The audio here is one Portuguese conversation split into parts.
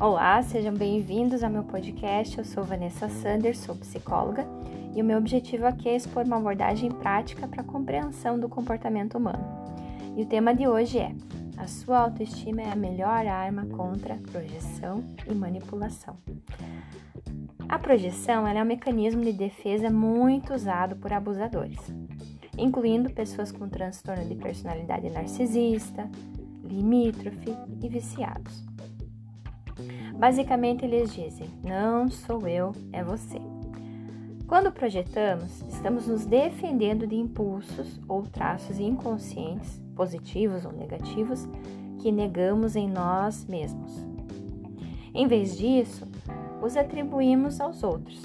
Olá, sejam bem-vindos ao meu podcast. Eu sou Vanessa Sanders, sou psicóloga e o meu objetivo aqui é expor uma abordagem prática para a compreensão do comportamento humano. E o tema de hoje é: a sua autoestima é a melhor arma contra projeção e manipulação. A projeção é um mecanismo de defesa muito usado por abusadores, incluindo pessoas com transtorno de personalidade narcisista, limítrofe e viciados. Basicamente, eles dizem: não sou eu, é você. Quando projetamos, estamos nos defendendo de impulsos ou traços inconscientes, positivos ou negativos, que negamos em nós mesmos. Em vez disso, os atribuímos aos outros.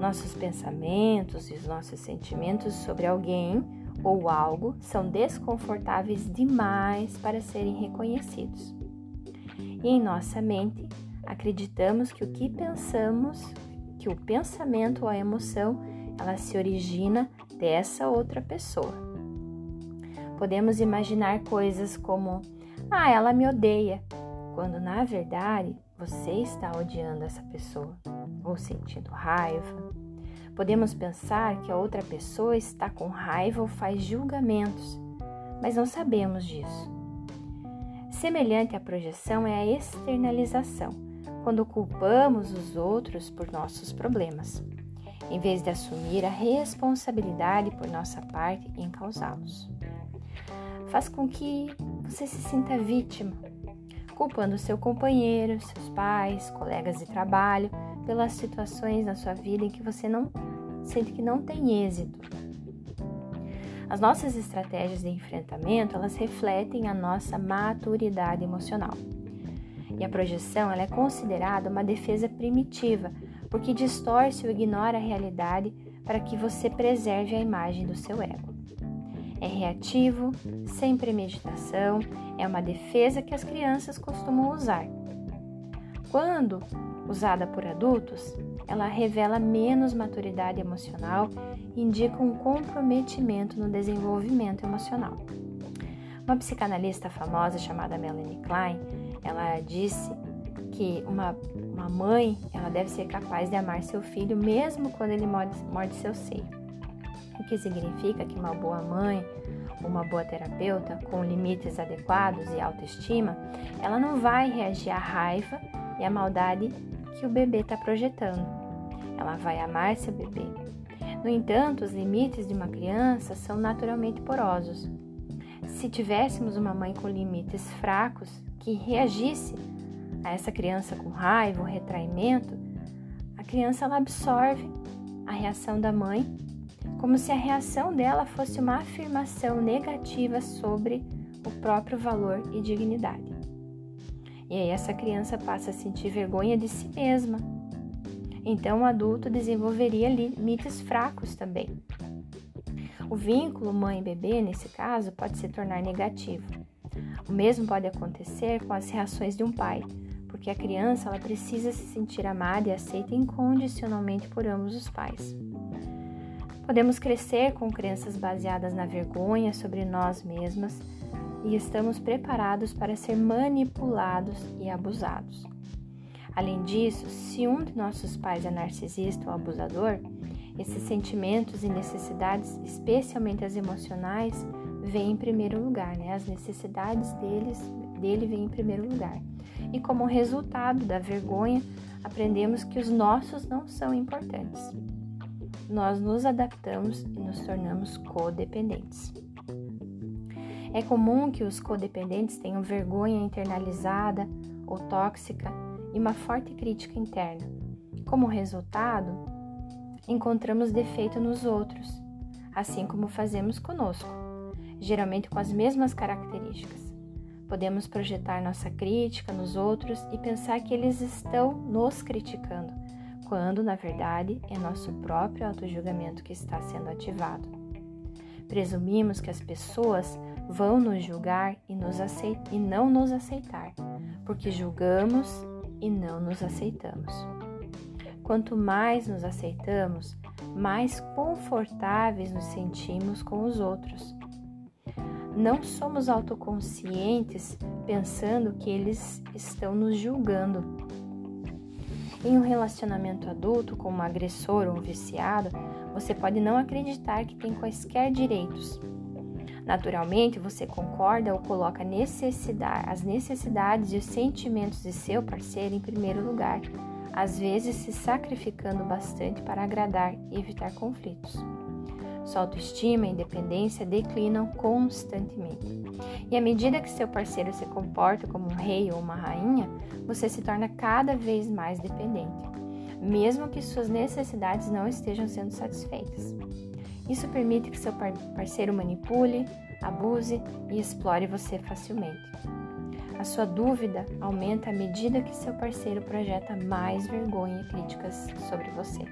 Nossos pensamentos e os nossos sentimentos sobre alguém ou algo são desconfortáveis demais para serem reconhecidos e em nossa mente acreditamos que o que pensamos, que o pensamento ou a emoção, ela se origina dessa outra pessoa. Podemos imaginar coisas como: "Ah, ela me odeia", quando na verdade você está odiando essa pessoa ou sentindo raiva. Podemos pensar que a outra pessoa está com raiva ou faz julgamentos, mas não sabemos disso. Semelhante à projeção é a externalização, quando culpamos os outros por nossos problemas, em vez de assumir a responsabilidade por nossa parte em causá-los. Faz com que você se sinta vítima, culpando seu companheiro, seus pais, colegas de trabalho pelas situações na sua vida em que você não sente que não tem êxito as nossas estratégias de enfrentamento, elas refletem a nossa maturidade emocional. E a projeção ela é considerada uma defesa primitiva, porque distorce ou ignora a realidade para que você preserve a imagem do seu ego. É reativo, sem premeditação, é uma defesa que as crianças costumam usar. Quando usada por adultos, ela revela menos maturidade emocional e indica um comprometimento no desenvolvimento emocional. Uma psicanalista famosa chamada Melanie Klein, ela disse que uma, uma mãe ela deve ser capaz de amar seu filho mesmo quando ele morde, morde seu seio. O que significa que uma boa mãe, uma boa terapeuta com limites adequados e autoestima, ela não vai reagir à raiva e à maldade que o bebê está projetando. Ela vai amar seu bebê. No entanto, os limites de uma criança são naturalmente porosos. Se tivéssemos uma mãe com limites fracos que reagisse a essa criança com raiva ou retraimento, a criança ela absorve a reação da mãe como se a reação dela fosse uma afirmação negativa sobre o próprio valor e dignidade. E aí essa criança passa a sentir vergonha de si mesma. Então o adulto desenvolveria limites fracos também. O vínculo mãe-bebê, nesse caso, pode se tornar negativo. O mesmo pode acontecer com as reações de um pai, porque a criança ela precisa se sentir amada e aceita incondicionalmente por ambos os pais. Podemos crescer com crenças baseadas na vergonha sobre nós mesmas e estamos preparados para ser manipulados e abusados. Além disso, se um de nossos pais é narcisista ou abusador, esses sentimentos e necessidades, especialmente as emocionais, vêm em primeiro lugar, né? As necessidades deles, dele vêm em primeiro lugar. E como resultado da vergonha, aprendemos que os nossos não são importantes. Nós nos adaptamos e nos tornamos codependentes. É comum que os codependentes tenham vergonha internalizada ou tóxica e uma forte crítica interna. Como resultado, encontramos defeito nos outros, assim como fazemos conosco, geralmente com as mesmas características. Podemos projetar nossa crítica nos outros e pensar que eles estão nos criticando, quando na verdade é nosso próprio autojulgamento que está sendo ativado. Presumimos que as pessoas vão nos julgar e, nos e não nos aceitar, porque julgamos e não nos aceitamos. Quanto mais nos aceitamos, mais confortáveis nos sentimos com os outros. não somos autoconscientes pensando que eles estão nos julgando. Em um relacionamento adulto com um agressor ou um viciado, você pode não acreditar que tem quaisquer direitos. Naturalmente, você concorda ou coloca necessidade, as necessidades e os sentimentos de seu parceiro em primeiro lugar, às vezes se sacrificando bastante para agradar e evitar conflitos. Sua autoestima e independência declinam constantemente. E à medida que seu parceiro se comporta como um rei ou uma rainha, você se torna cada vez mais dependente, mesmo que suas necessidades não estejam sendo satisfeitas. Isso permite que seu parceiro manipule, abuse e explore você facilmente. A sua dúvida aumenta à medida que seu parceiro projeta mais vergonha e críticas sobre você.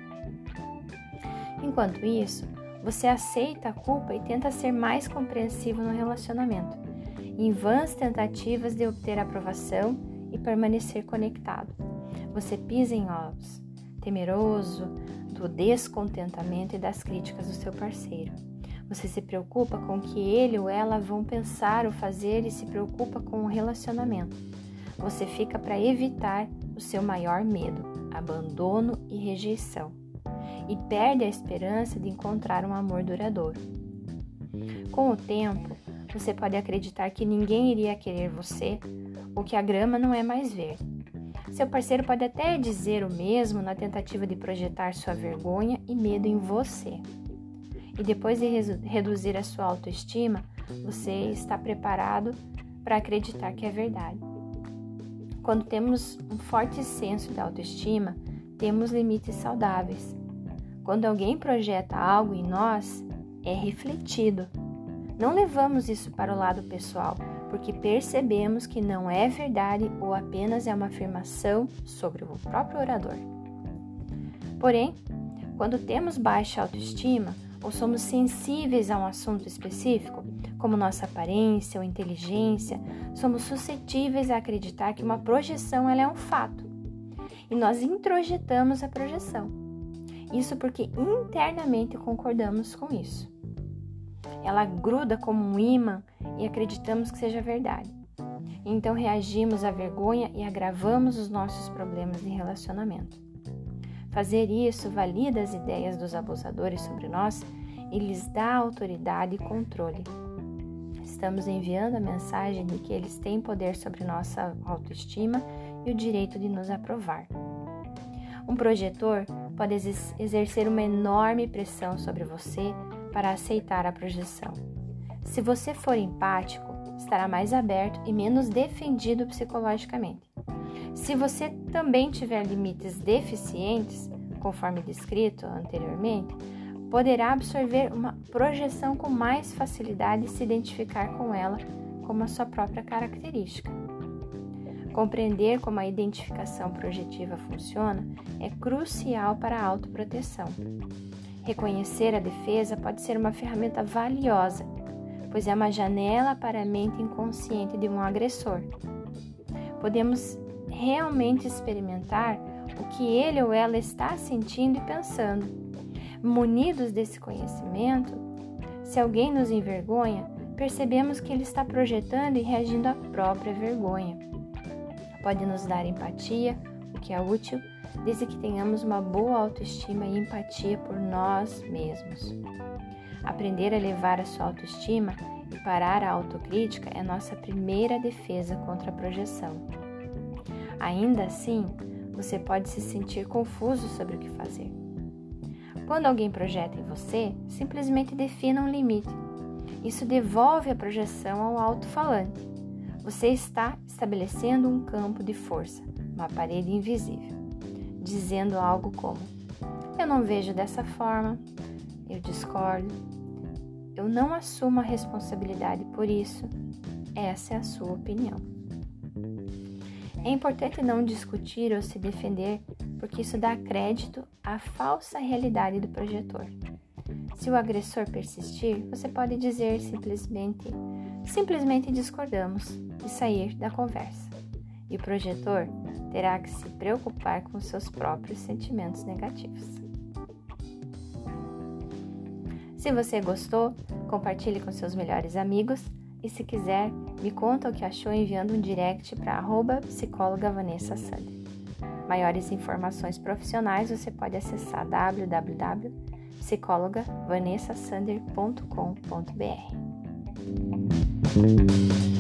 Enquanto isso, você aceita a culpa e tenta ser mais compreensivo no relacionamento, em vãs tentativas de obter aprovação e permanecer conectado. Você pisa em ovos, temeroso do descontentamento e das críticas do seu parceiro. Você se preocupa com o que ele ou ela vão pensar ou fazer e se preocupa com o relacionamento. Você fica para evitar o seu maior medo, abandono e rejeição e perde a esperança de encontrar um amor duradouro. Com o tempo, você pode acreditar que ninguém iria querer você ou que a grama não é mais verde. Seu parceiro pode até dizer o mesmo na tentativa de projetar sua vergonha e medo em você. E depois de reduzir a sua autoestima, você está preparado para acreditar que é verdade. Quando temos um forte senso de autoestima, temos limites saudáveis quando alguém projeta algo em nós, é refletido. Não levamos isso para o lado pessoal, porque percebemos que não é verdade ou apenas é uma afirmação sobre o próprio orador. Porém, quando temos baixa autoestima ou somos sensíveis a um assunto específico, como nossa aparência ou inteligência, somos suscetíveis a acreditar que uma projeção é um fato. E nós introjetamos a projeção. Isso porque internamente concordamos com isso. Ela gruda como um imã e acreditamos que seja verdade. Então reagimos à vergonha e agravamos os nossos problemas de relacionamento. Fazer isso valida as ideias dos abusadores sobre nós e lhes dá autoridade e controle. Estamos enviando a mensagem de que eles têm poder sobre nossa autoestima e o direito de nos aprovar. Um projetor pode exercer uma enorme pressão sobre você para aceitar a projeção. Se você for empático, estará mais aberto e menos defendido psicologicamente. Se você também tiver limites deficientes, conforme descrito anteriormente, poderá absorver uma projeção com mais facilidade e se identificar com ela como a sua própria característica. Compreender como a identificação projetiva funciona é crucial para a autoproteção. Reconhecer a defesa pode ser uma ferramenta valiosa, pois é uma janela para a mente inconsciente de um agressor. Podemos realmente experimentar o que ele ou ela está sentindo e pensando. Munidos desse conhecimento, se alguém nos envergonha, percebemos que ele está projetando e reagindo à própria vergonha pode nos dar empatia, o que é útil, desde que tenhamos uma boa autoestima e empatia por nós mesmos. Aprender a elevar a sua autoestima e parar a autocrítica é nossa primeira defesa contra a projeção. Ainda assim, você pode se sentir confuso sobre o que fazer. Quando alguém projeta em você, simplesmente defina um limite. Isso devolve a projeção ao alto-falante você está estabelecendo um campo de força, uma parede invisível, dizendo algo como: Eu não vejo dessa forma, eu discordo, eu não assumo a responsabilidade por isso, essa é a sua opinião. É importante não discutir ou se defender, porque isso dá crédito à falsa realidade do projetor. Se o agressor persistir, você pode dizer simplesmente: simplesmente discordamos e sair da conversa. E o projetor terá que se preocupar com seus próprios sentimentos negativos. Se você gostou, compartilhe com seus melhores amigos e se quiser, me conta o que achou enviando um direct para arroba psicóloga Vanessa Sander. Maiores informações profissionais você pode acessar www.psicólogavannessasander.com.br.